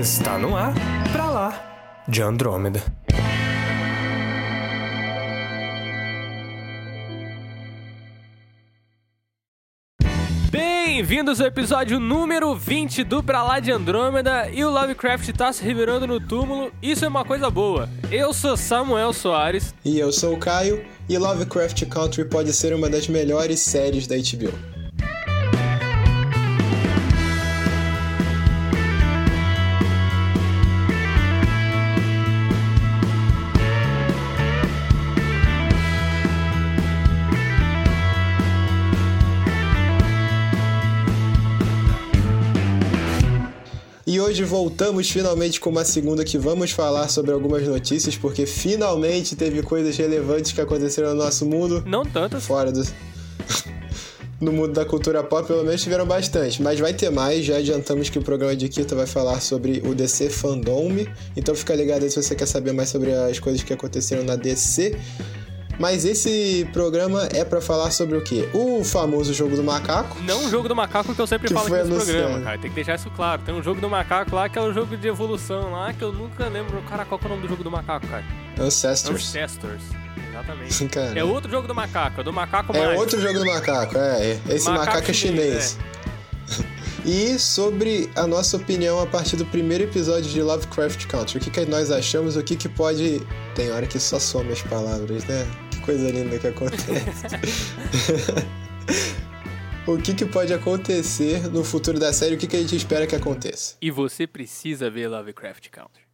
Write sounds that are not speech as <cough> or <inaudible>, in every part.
Está no ar, pra lá, de Andrômeda. Bem-vindos ao episódio número 20 do Pra Lá de Andrômeda e o Lovecraft tá se revirando no túmulo, isso é uma coisa boa. Eu sou Samuel Soares. E eu sou o Caio, e Lovecraft Country pode ser uma das melhores séries da HBO. Hoje voltamos finalmente com uma segunda que vamos falar sobre algumas notícias, porque finalmente teve coisas relevantes que aconteceram no nosso mundo. Não tantas. Fora do. <laughs> no mundo da cultura pop, pelo menos tiveram bastante. Mas vai ter mais, já adiantamos que o programa de quinta vai falar sobre o DC Fandom. Então fica ligado aí se você quer saber mais sobre as coisas que aconteceram na DC. Mas esse programa é para falar sobre o quê? O famoso jogo do macaco. Não o jogo do macaco que eu sempre Que falo aqui nesse programa, cara. Tem que deixar isso claro. Tem um jogo do macaco lá que é o jogo de evolução lá que eu nunca lembro. Cara, qual que é o nome do jogo do macaco, cara? Ancestors. Ancestors. Exatamente. <laughs> Cara, É outro jogo do macaco, é do macaco É mágico. outro jogo do macaco, é. Esse Macaco macaco, é chinês, chinês. <laughs> E sobre a nossa opinião a partir do primeiro episódio de Lovecraft Country. O que, que nós achamos, o que, que pode. Tem hora que só some as palavras, né? Coisa linda que acontece. <laughs> o que, que pode acontecer no futuro da série, o que, que a gente espera que aconteça. E você precisa ver Lovecraft Country.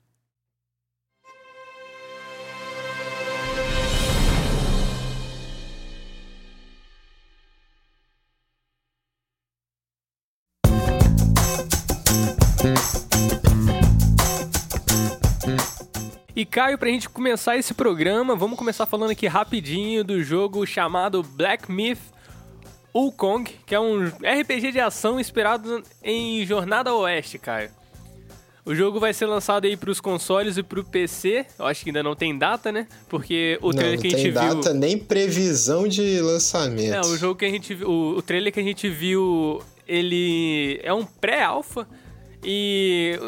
E Caio, pra gente começar esse programa, vamos começar falando aqui rapidinho do jogo chamado Black Myth Wukong, que é um RPG de ação inspirado em Jornada Oeste, Caio. O jogo vai ser lançado aí pros consoles e pro PC. Eu acho que ainda não tem data, né? Porque o não, trailer não que a tem gente data viu. nem previsão de lançamento. É, o jogo que a gente viu. O, o trailer que a gente viu, ele é um pré-alpha. E.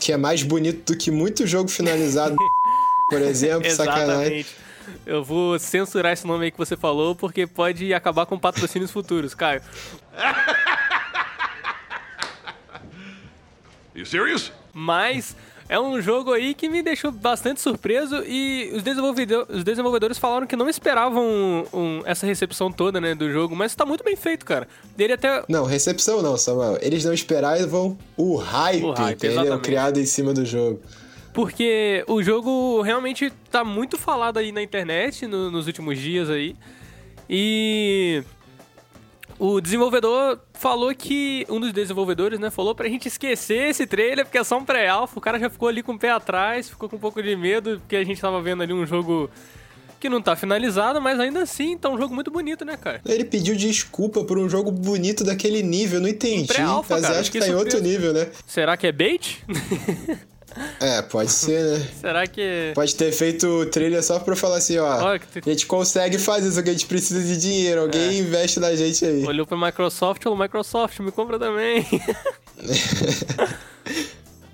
Que é mais bonito do que muito jogo finalizado, <laughs> por exemplo, sacanagem. Eu vou censurar esse nome aí que você falou, porque pode acabar com patrocínios futuros, Caio. <laughs> You serious? Mas é um jogo aí que me deixou bastante surpreso e os, desenvolvedor- os desenvolvedores falaram que não esperavam um- um- essa recepção toda, né, do jogo, mas tá muito bem feito, cara. Dele até Não, recepção não, Samuel. Eles não esperavam o hype, O hype, entendeu? exatamente. Criado em cima do jogo. porque o jogo realmente tá muito falado aí na internet no- nos últimos dias aí. E o desenvolvedor falou que um dos desenvolvedores, né, falou pra gente esquecer esse trailer porque é só um pré-alpha. O cara já ficou ali com o pé atrás, ficou com um pouco de medo porque a gente tava vendo ali um jogo que não tá finalizado, mas ainda assim tá um jogo muito bonito, né, cara? Ele pediu desculpa por um jogo bonito daquele nível, eu não entendi. pré-alpha, Mas cara, acho que fiquei tá em outro nível, né? Será que é bait? <laughs> É, pode ser, né? <laughs> Será que Pode ter feito trilha só pra falar assim, ó. Que te- A gente consegue fazer isso, que a gente precisa de dinheiro. Alguém É. investe na gente aí. olhou pra Microsoft, falou Microsoft, me compra também. <laughs>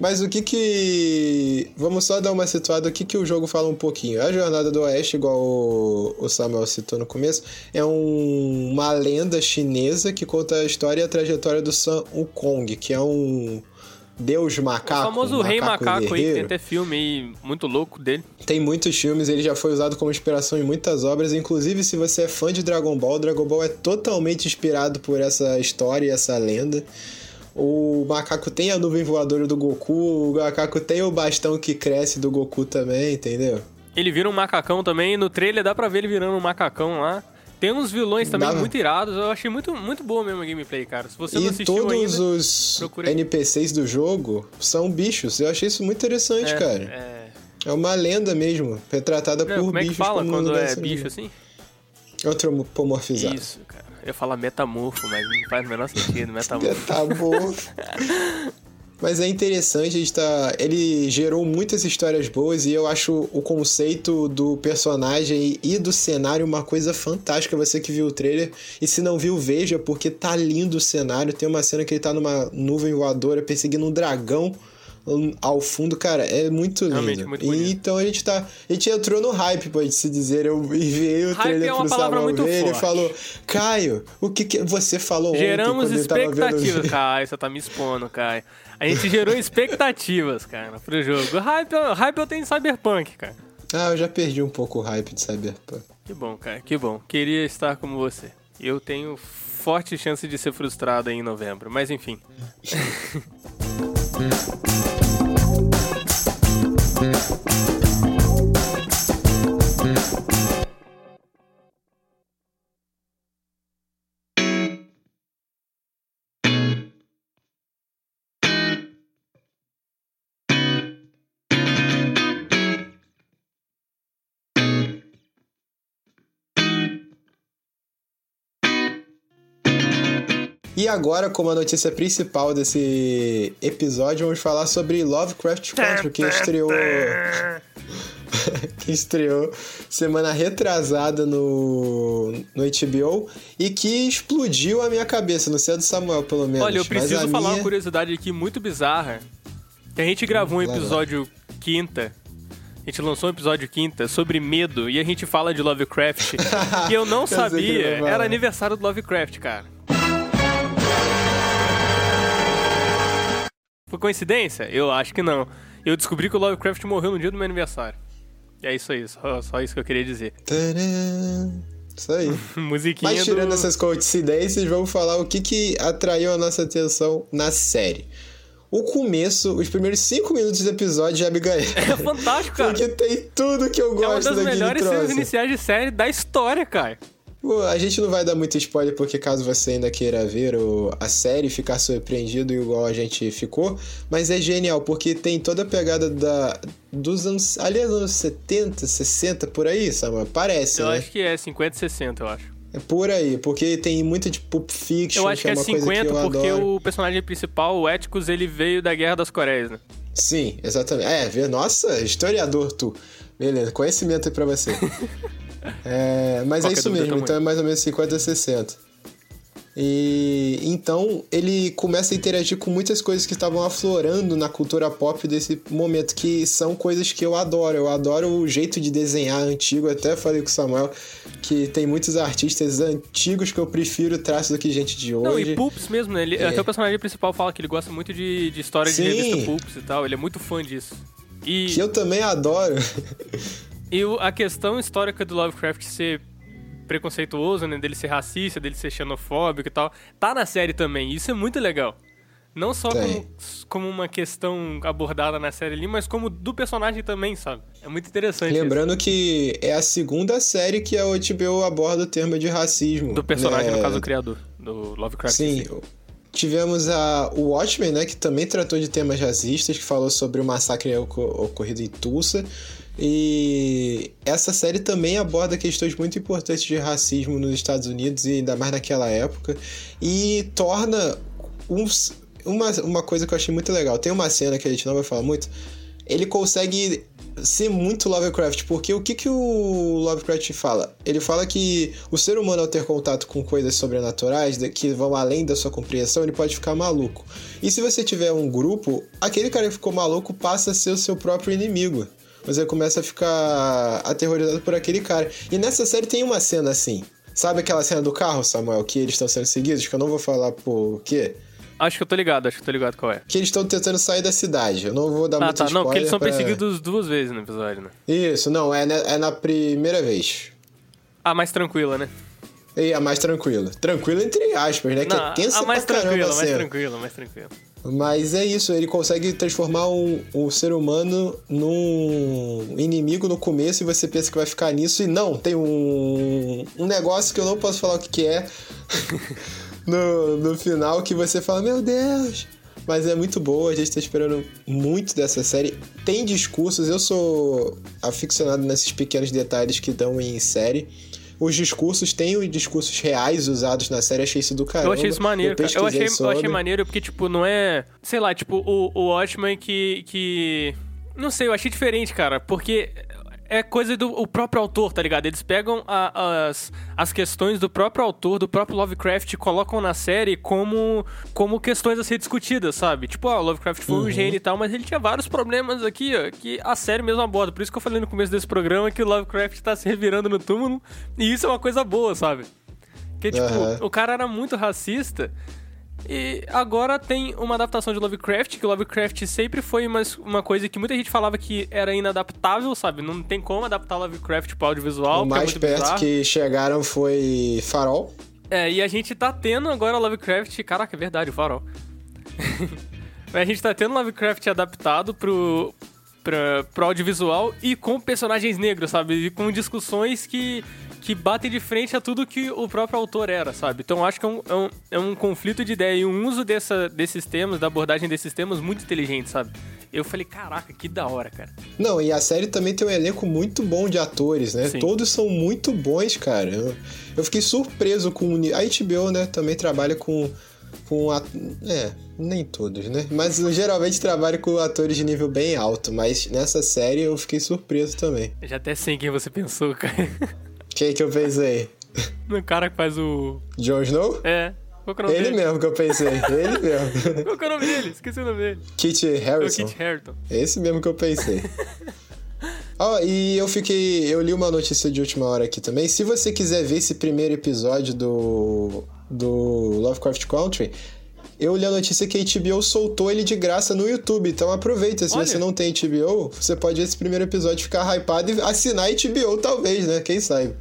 Mas o que que... Vamos só dar uma situada, o que que o jogo fala um pouquinho. A Jornada do Oeste, igual o o Samuel citou no começo, é um- uma lenda chinesa que conta a história e a trajetória do Sun Wukong, que é um deus o macaco. famoso um Rei Macaco aí, que tem até filme aí muito louco dele. Tem muitos filmes, ele já foi usado como inspiração em muitas obras. Inclusive, se você é fã de Dragon Ball, Dragon Ball é totalmente inspirado por essa história e essa lenda. O macaco tem a nuvem voadora do Goku, o macaco tem o bastão que cresce do Goku também, entendeu? Ele vira um macacão também, no trailer dá pra ver ele virando um macacão lá. Tem uns vilões também muito irados, eu achei muito, muito boa mesmo a gameplay, cara. Se você não e assistiu todos ainda... os procura aí. NPCs do jogo são bichos. Eu achei isso muito interessante, é, cara. é... É uma lenda mesmo, retratada Não, por como é que bichos fala quando é bicho assim? Antropomorfizado. Isso, cara. Eu ia falar metamorfo, mas não faz o menor sentido, <laughs> metamorfo. Bom. <laughs> Mas é interessante, a gente tá... ele gerou muitas histórias boas e eu acho o conceito do personagem e do cenário uma coisa fantástica. Você que viu o trailer e se não viu, veja, porque tá lindo o cenário. Tem uma cena que ele tá numa nuvem voadora perseguindo um dragão ao fundo, cara, é muito lindo. Realmente, muito e, bonito. então a gente tá. A gente entrou no hype, pode se dizer. Eu enviei o Hype trailer é uma pro palavra muito ver, ele falou: Caio, o que, que você falou Geramos ontem expectativas. <laughs> vídeo?" Caio, você tá me expondo, Caio. A gente gerou expectativas, cara, pro jogo. Hype, hype eu tenho em Cyberpunk, cara. Ah, eu já perdi um pouco o hype de Cyberpunk. Que bom, cara, que bom. Queria estar como você. Eu tenho forte chance de ser frustrado aí em novembro, mas enfim. <laughs> E agora, como a notícia principal desse episódio, vamos falar sobre Lovecraft Country, que estreou. <laughs> que estreou semana retrasada no, no HBO e que explodiu a minha cabeça, não sei a do Samuel, pelo menos. Olha, eu preciso falar minha... uma curiosidade aqui muito bizarra. Que a gente gravou um episódio quinta. A gente lançou um episódio quinta sobre medo e a gente fala de Lovecraft. <laughs> e eu não sabia, era aniversário do Lovecraft, cara. Foi coincidência? Eu acho que não. Eu descobri que o Lovecraft morreu no dia do meu aniversário. E é isso aí, só, só isso que eu queria dizer. Tadã! Isso aí. <laughs> Musiquinha Mas tirando do... essas coincidências, vamos falar o que, que atraiu a nossa atenção na série. O começo, os primeiros cinco minutos do episódio já me ganharam. É fantástico, cara. Porque tem tudo que eu É uma gosto das melhores cenas iniciais de série da história, cara. A gente não vai dar muito spoiler, porque caso você ainda queira ver o- a série e ficar surpreendido igual a gente ficou, mas é genial, porque tem toda a pegada da, dos anos, aliás, anos 70, 60, por aí, Samuel? Parece, Eu né? acho que é 50 e 60, eu acho. É por aí, porque tem muito de Pulp Fiction, Eu acho que é uma coisa 50 que porque adoro. o personagem principal, o Eticus, ele veio da Guerra das Coreias, né? Sim, exatamente. É, nossa, historiador tu. Beleza, conhecimento aí pra você. <laughs> É, mas é isso mesmo, então é mais ou menos 50 a 60. E então ele começa a interagir com muitas coisas que estavam aflorando na cultura pop desse momento, que são coisas que eu adoro. Eu adoro o jeito de desenhar antigo. Eu até falei com o Samuel que tem muitos artistas antigos que eu prefiro o traço do que gente de hoje. Não, e Pulps mesmo, né? Ele, É. Até o personagem principal fala que ele gosta muito de, de história Sim. de revista Pulps e tal. Ele é muito fã disso. E, Que eu também adoro. <laughs> e a questão histórica do Lovecraft ser preconceituoso, né? Dele ser racista, dele ser xenofóbico e tal, tá na série também. Isso é muito legal. Não só como, como uma questão abordada na série ali, mas como do personagem também, sabe? É muito interessante. isso. Lembrando que é a segunda série que a HBO aborda o termo de racismo. Do personagem, né? no caso, o criador do Lovecraft. Sim. em si. Tivemos a, o Watchmen, né, que também tratou de temas racistas, que falou sobre o massacre oco- ocorrido em Tulsa. E essa série também aborda questões muito importantes de racismo nos Estados Unidos e ainda mais naquela época. E torna uma, uma coisa que eu achei muito legal. Tem uma cena que a gente não vai falar muito. Ele consegue ser muito Lovecraft, porque o que, que o Lovecraft fala? Ele fala que o ser humano, ao ter contato com coisas sobrenaturais, que vão além da sua compreensão, ele pode ficar maluco. E se você tiver um grupo, aquele cara que ficou maluco passa a ser o seu próprio inimigo. Você começa a ficar aterrorizado por aquele cara. E nessa série tem uma cena assim. Sabe aquela cena do carro, Samuel, que eles estão sendo seguidos? Que eu não vou falar por quê. Acho que eu tô ligado, acho que eu tô ligado qual é. Que eles estão tentando sair da cidade. Eu não vou dar Ah, muito tá. spoiler Não, porque eles são pra- perseguidos duas vezes no episódio, né? Isso, não, é na, é na primeira vez. A mais tranquila, né? E a mais tranquila. Tranquila entre aspas, né? Que Não, é tensa a mais pra caramba tranquila, a mais tranquila, mais tranquila. Mas é isso, ele consegue transformar um, um ser humano num inimigo no começo e você pensa que vai ficar nisso. E não, tem um, um negócio que eu não posso falar o que, que é <laughs> no, no final que você fala, meu Deus. Mas é muito boa, a gente tá esperando muito dessa série. Tem discursos, eu sou aficionado nesses pequenos detalhes que dão em série. Os discursos, tem os discursos reais usados na série, achei isso do caramba. Eu achei isso maneiro, cara. Eu pesquisei achei, eu achei maneiro porque, tipo, não é. Sei lá, tipo, o, o Watchmen que. que. Não sei, eu achei diferente, cara. Porque é coisa do o próprio autor, tá ligado? Eles pegam a- as, as questões do próprio autor, do próprio Lovecraft, e colocam na série como, como questões a ser discutidas, sabe? Tipo, ó, o Lovecraft foi um gênio e tal, mas ele tinha vários problemas aqui, ó, que a série mesmo aborda. Por isso que eu falei no começo desse programa que o Lovecraft tá se revirando no túmulo, e isso é uma coisa boa, sabe? Que, tipo, Aham. o cara era muito racista. E agora tem uma adaptação de Lovecraft, que o Lovecraft sempre foi uma, uma coisa que muita gente falava que era inadaptável, sabe? Não tem como adaptar Lovecraft pro audiovisual. o é mais muito perto bizarro. que chegaram foi Farol. É, e a gente tá tendo agora Lovecraft. Caraca, é verdade, o farol. <laughs> a gente tá tendo Lovecraft adaptado pro, pra, pro audiovisual e com personagens negros, sabe? E com discussões que, que batem de frente a tudo que o próprio autor era, sabe? Então acho que é um, é um, é um conflito de ideia e um uso dessa, desses temas, da abordagem desses temas muito inteligente, sabe? Eu falei, caraca, que da hora, cara. Não, e a série também tem um elenco muito bom de atores, né? Sim. Todos são muito bons, cara. Eu, eu fiquei surpreso com a HBO, né? Também trabalha com com at... é, nem todos, né? Mas eu geralmente trabalha com atores de nível bem alto, mas nessa série eu fiquei surpreso também. Já até sei quem você pensou, cara. <laughs> Quem que eu pensei? No cara que faz o. Jon Snow? É. Qual que é o nome Ele dele? mesmo que eu pensei, ele mesmo. <laughs> Qual que é o nome dele? Esqueci o nome dele. Kit É o Harrison. Kit Harington. Esse mesmo que eu pensei. <laughs> Ó, e eu fiquei. Eu li uma notícia de última hora aqui também. Se você quiser ver esse primeiro episódio do. do Lovecraft Country, eu li a notícia que a HBO soltou ele de graça no YouTube. Então aproveita. Se Olha. você não tem HBO, você pode ver esse primeiro episódio, ficar hypado e assinar HBO, talvez, né? Quem sabe?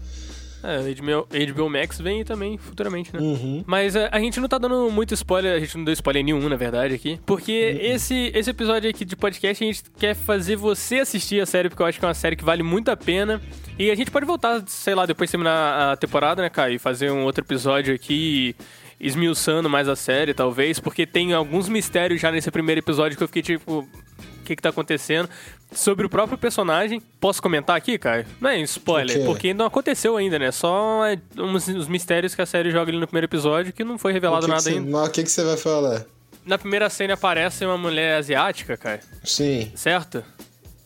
É, HBO, HBO Max vem também futuramente, né? Uhum. Mas é, a gente não tá dando muito spoiler, a gente não deu spoiler nenhum, na verdade, aqui. Porque Uhum. esse, esse episódio aqui de podcast, a gente quer fazer você assistir a série, porque eu acho que é uma série que vale muito a pena. E a gente pode voltar, sei lá, depois de terminar a temporada, né, Caio? E fazer um outro episódio aqui, esmiuçando mais a série, talvez. Porque tem alguns mistérios já nesse primeiro episódio que eu fiquei tipo... O que, que tá acontecendo? Sobre o próprio personagem. Posso comentar aqui, Caio? Não é spoiler, porque não aconteceu ainda, né? Só é, uns, os mistérios que a série joga ali no primeiro episódio que não foi revelado que que nada você- ainda. Mas o que, que você vai falar? Na primeira cena aparece uma mulher asiática, cara, Sim. certo?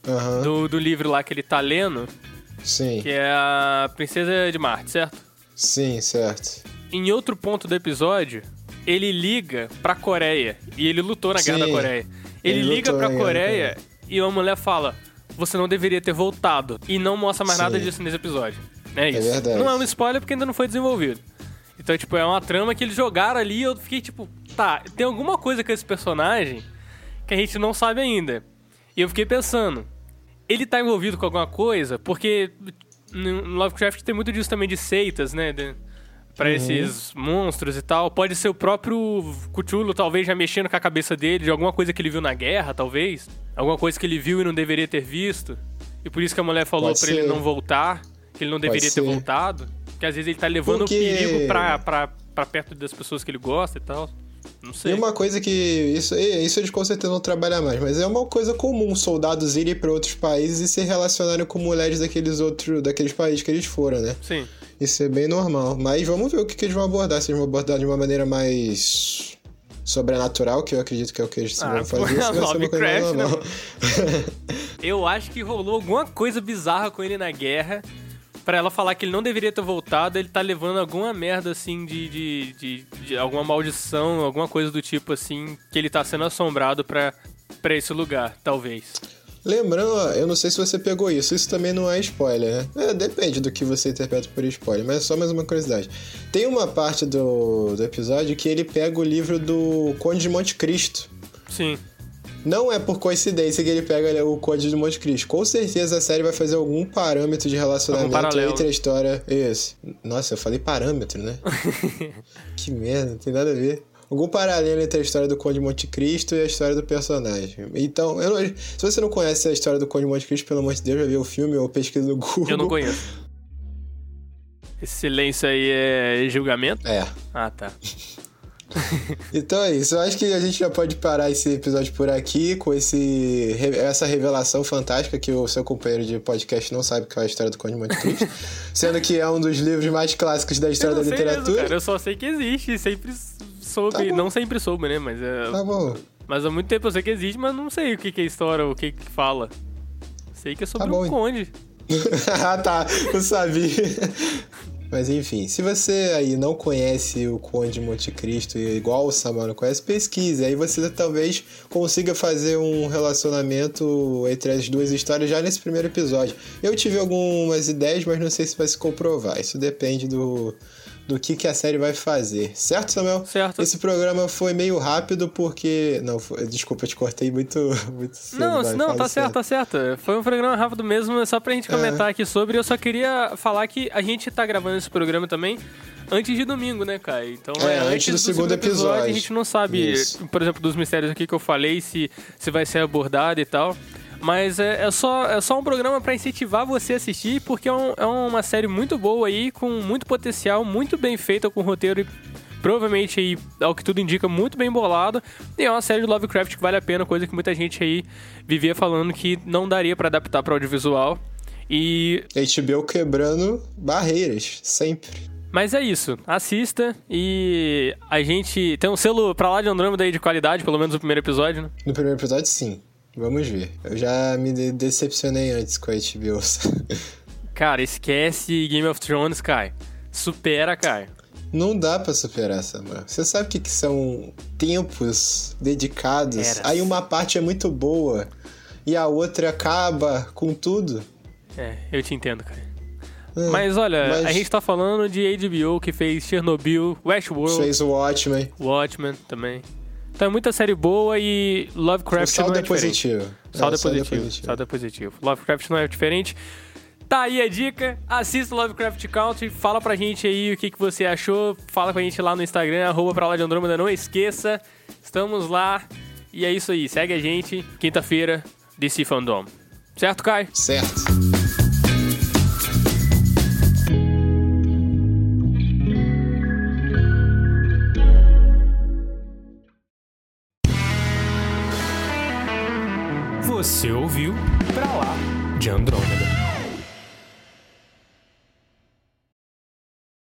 Aham. Do, do livro lá que ele tá lendo, Sim. que é a Princesa de Marte, certo? Sim, certo. Em outro ponto do episódio, ele liga pra Coreia. E ele lutou na Guerra Sim. da Coreia. Ele, Ele liga pra Guerra Coreia e uma mulher fala: Você não deveria ter voltado. E não mostra mais Sim. nada disso nesse episódio. É isso. verdade. Não é um spoiler porque ainda não foi desenvolvido. Então, tipo, é uma trama que eles jogaram ali e eu fiquei tipo, tá, tem alguma coisa com esse personagem que a gente não sabe ainda. E eu fiquei pensando, ele tá envolvido com alguma coisa? Porque no Lovecraft tem muito disso também de seitas, né? De, pra Uhum. esses monstros e tal. Pode ser o próprio Cthulhu, talvez, já mexendo com a cabeça dele, de alguma coisa que ele viu na guerra, talvez. Alguma coisa que ele viu e não deveria ter visto. E por isso que a mulher falou Pode pra ser. ele não voltar, que ele não deveria ter ser. voltado. Que às vezes ele tá levando Porque- o perigo pra, pra, pra perto das pessoas que ele gosta e tal. Não sei. E uma coisa que. Isso, isso eles com certeza vão trabalhar mais, mas é uma coisa comum soldados irem para outros países e se relacionarem com mulheres daqueles outros. daqueles países que eles foram, né? Sim. Isso é bem normal. Mas vamos ver o que, que eles vão abordar. Se eles vão abordar de uma maneira mais sobrenatural, que eu acredito que é o que eles Ah, vão fazer. <laughs> Isso vai ser uma coisa mais Lovecraft, normal. <laughs> Eu acho que rolou alguma coisa bizarra com ele na guerra. Pra ela falar que ele não deveria ter voltado, ele tá levando alguma merda assim de, de, de, de alguma maldição, alguma coisa do tipo assim, que ele tá sendo assombrado pra, pra esse lugar, talvez. Lembrando, ó, eu não sei se você pegou isso, isso também não é spoiler, né? É, depende do que você interpreta por spoiler, mas é só mais uma curiosidade. Tem uma parte do, do episódio que ele pega o livro do Conde de Monte Cristo. Sim. Não é por coincidência que ele pega o Conde de Monte Cristo. Com certeza a série vai fazer algum parâmetro de relacionamento entre a história. Esse. Nossa, eu falei parâmetro, né? <laughs> que merda, não tem nada a ver. Algum paralelo entre a história do Conde de Monte Cristo e a história do personagem. Então, não- se você não conhece a história do Conde de Monte Cristo, pelo amor de Deus, já viu o filme ou pesquisa no Google. Eu não conheço. Esse silêncio aí é julgamento? É. Ah, tá. <laughs> <laughs> Então é isso. Eu acho que a gente já pode parar esse episódio por aqui com esse, essa revelação fantástica que o seu companheiro de podcast não sabe que é a história do Conde de Monte Cristo. <laughs> sendo que é um dos livros mais clássicos da história da sei mesmo, literatura. cara. Eu só sei que existe, sempre soube. Tá não sempre soube, né? Mas, é, Tá bom. mas há muito tempo eu sei que existe, mas não sei o que, que é história, o que, que fala. Sei que é sobre Tá bom. um conde. <laughs> ah, tá. Eu sabia. Mas enfim, se você aí não conhece o Conde de Monte Cristo igual o Samuel não conhece, pesquise. Aí você talvez consiga fazer um relacionamento entre as duas histórias já nesse primeiro episódio. Eu tive algumas ideias, mas não sei se vai se comprovar. Isso depende do, do que, que a série vai fazer. Certo, Samuel? Certo. Esse programa foi meio rápido porque. Não, foi... desculpa, eu te cortei muito, <laughs> muito cedo. Não, vai, não, tá certo. tá certo. Foi um programa rápido mesmo, só pra gente comentar É. aqui sobre. Eu só queria falar que a gente tá gravando esse programa também antes de domingo, né, Kai? Então É, antes do segundo episódio. A gente não sabe, Isso. por exemplo, dos mistérios aqui que eu falei, se, se vai ser abordado e tal. Mas é, é só, é só um programa pra incentivar você a assistir, porque é, um- é uma série muito boa aí, com muito potencial, muito bem feita, com roteiro e provavelmente aí, ao que tudo indica, muito bem bolado. E é uma série de Lovecraft que vale a pena, coisa que muita gente aí vivia falando que não daria pra adaptar para audiovisual. E HBO quebrando barreiras, sempre. mas é isso, assista e a gente tem um selo pra lá de Andrômeda aí de qualidade, pelo menos o primeiro episódio, né? No primeiro episódio, sim. Vamos ver. Eu já me de- decepcionei antes com a HBO. <laughs> Cara, esquece Game of Thrones, Kai. Supera, Kai. Não dá pra superar, Samuel. Você sabe o que, que são tempos dedicados? Eras. Aí uma parte é muito boa e a outra acaba com tudo. É, eu te entendo, Kai. É, Mas olha, mas- a gente tá falando de HBO que fez Chernobyl, Westworld, Fez o Watchmen. Watchmen também. Então é muita série boa e Lovecraft não é é positivo. Saldo É, é positivo. Saldo é positivo. Lovecraft não é diferente. Tá aí a dica. Assista Lovecraft Country. Fala pra gente aí o que, que você achou. Fala com a gente lá no Instagram, arroba pra lá de Andrômeda. Não esqueça. Estamos lá. E é isso aí. Segue a gente. Quinta-feira, DC Fandom. Certo, Kai? Certo.